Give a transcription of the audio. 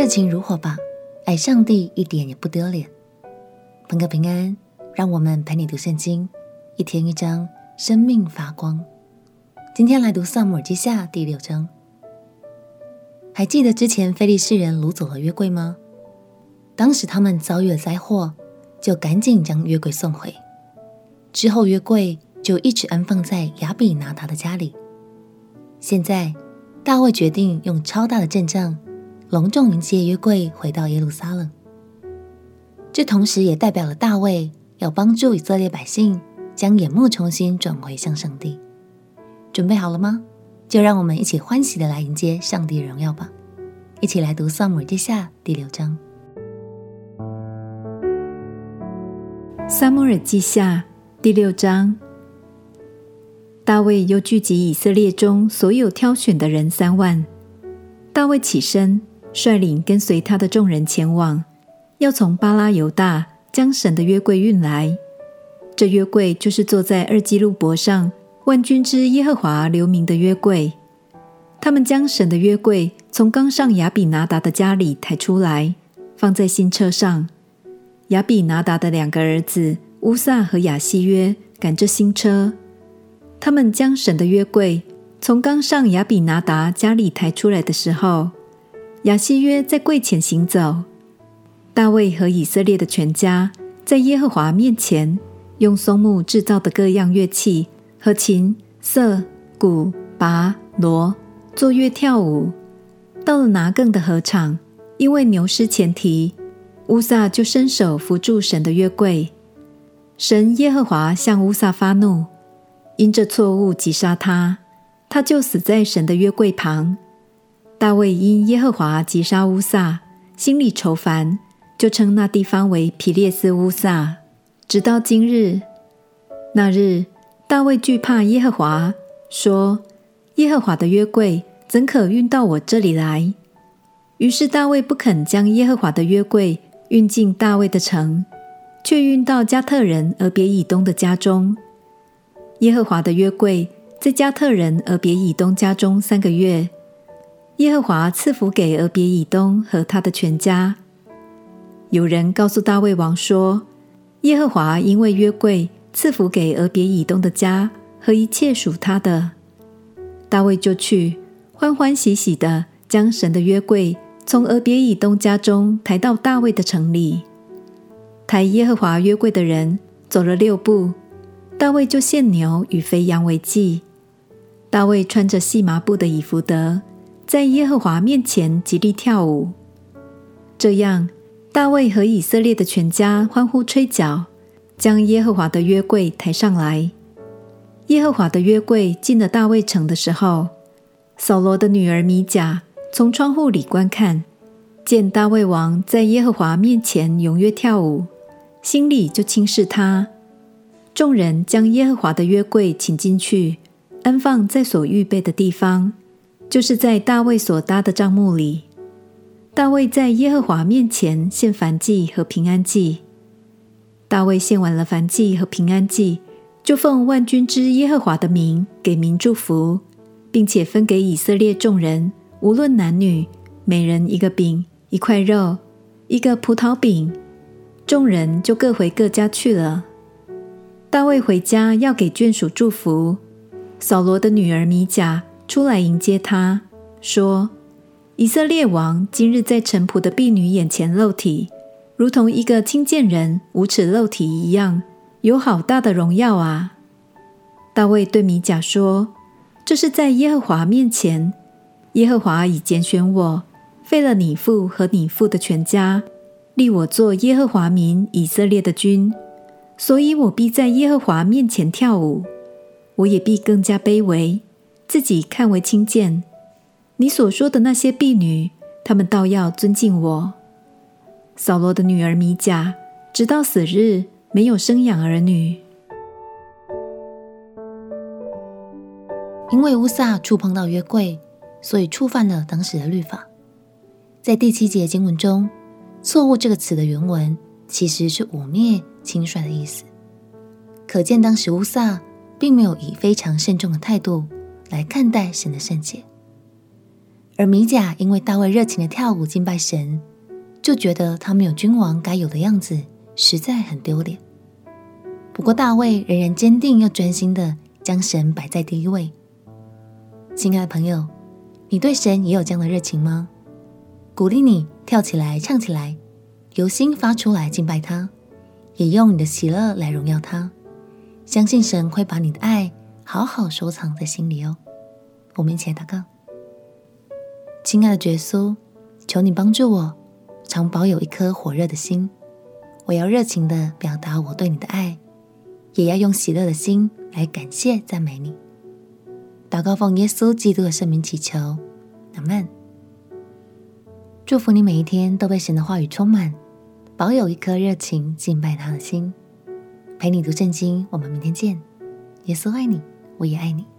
热情如火吧，爱上帝一点也不丢脸。朋友平安，让我们陪你读圣经，一天一章，生命发光。今天来读撒母耳记下第六章。还记得之前非利士人掳走了约柜吗？当时他们遭遇了灾祸，就赶紧将约柜送回。之后约柜就一直安放在亚比拿达的家里。现在大卫决定用超大的阵仗。隆重迎接约柜回到耶路撒冷，这同时也代表了大卫要帮助以色列百姓将眼目重新转回向上帝。准备好了吗？就让我们一起欢喜的来迎接上帝荣耀吧！一起来读撒母耳记下第六章。撒母耳记下第六章，大卫又聚集以色列中所有挑选的人三万。大卫起身。率领跟随他的众人前往，要从巴拉犹大将神的约柜运来。这约柜就是坐在二基路伯上万军之耶和华留名的约柜。他们将神的约柜从刚上亚比拿达的家里抬出来，放在新车上。亚比拿达的两个儿子乌撒和亚希约赶着新车。他们将神的约柜从刚上亚比拿达家里抬出来的时候，亚希约在柜前行走，大卫和以色列的全家在耶和华面前用松木制造的各样乐器和琴、瑟、鼓、拔、锣作乐跳舞。到了拿更的禾场，因为牛失前蹄，乌撒就伸手扶住神的约柜。神耶和华向乌撒发怒，因这错误击杀他，他就死在神的约柜旁。大卫因耶和华击杀乌撒，心里愁烦，就称那地方为皮列斯乌撒，直到今日。那日，大卫惧怕耶和华，说：“耶和华的约柜怎可运到我这里来？”于是大卫不肯将耶和华的约柜运进大卫的城，却运到加特人俄别以东的家中。耶和华的约柜在加特人俄别以东家中三个月。耶和华赐福给俄别以东和他的全家。有人告诉大卫王说：“耶和华因为约柜赐福给俄别以东的家和一切属他的。”大卫就去欢欢喜喜地将神的约柜从俄别以东家中抬到大卫的城里。抬耶和华约柜的人走了六步，大卫就献牛与肥羊为祭。大卫穿着细麻布的以弗得。在耶和华面前极力跳舞，这样大卫和以色列的全家欢呼吹角，将耶和华的约柜抬上来。耶和华的约柜进了大卫城的时候，扫罗的女儿米甲从窗户里观看，见大卫王在耶和华面前踊跃跳舞，心里就轻视他。众人将耶和华的约柜请进去，安放在所预备的地方。就是在大卫所搭的帐幕里，大卫在耶和华面前献燔祭和平安祭。大卫献完了燔祭和平安祭，就奉万军之耶和华的名给民祝福，并且分给以色列众人，无论男女，每人一个饼、一块肉、一个葡萄饼。众人就各回各家去了。大卫回家要给眷属祝福，扫罗的女儿米甲。出来迎接他，说：“以色列王今日在臣仆的婢女眼前露体，如同一个清贱人无耻露体一样，有好大的荣耀啊！”大卫对米甲说：“这是在耶和华面前，耶和华已拣选我，废了你父和你父的全家，立我做耶和华民以色列的君，所以我必在耶和华面前跳舞，我也必更加卑微。”自己看为轻贱，你所说的那些婢女，她们倒要尊敬我。扫罗的女儿米甲，直到死日没有生养儿女，因为乌撒触碰到约柜，所以触犯了当时的律法。在第七节经文中，“错误”这个词的原文其实是污蔑、轻率的意思，可见当时乌撒并没有以非常慎重的态度。来看待神的圣洁，而米甲因为大卫热情的跳舞敬拜神，就觉得他没有君王该有的样子，实在很丢脸。不过大卫仍然坚定又专心的将神摆在第一位。亲爱的朋友，你对神也有这样的热情吗？鼓励你跳起来，唱起来，由心发出来敬拜他，也用你的喜乐来荣耀他。相信神会把你的爱好好收藏在心里哦。我们一起来祷告。亲爱的耶稣，求你帮助我，常保有一颗火热的心。我要热情的表达我对你的爱，也要用喜乐的心来感谢赞美你。祷告奉耶稣基督的圣名祈求，阿门。祝福你每一天都被神的话语充满，保有一颗热情敬拜他的心。陪你读圣经，我们明天见。耶稣爱你，我也爱你。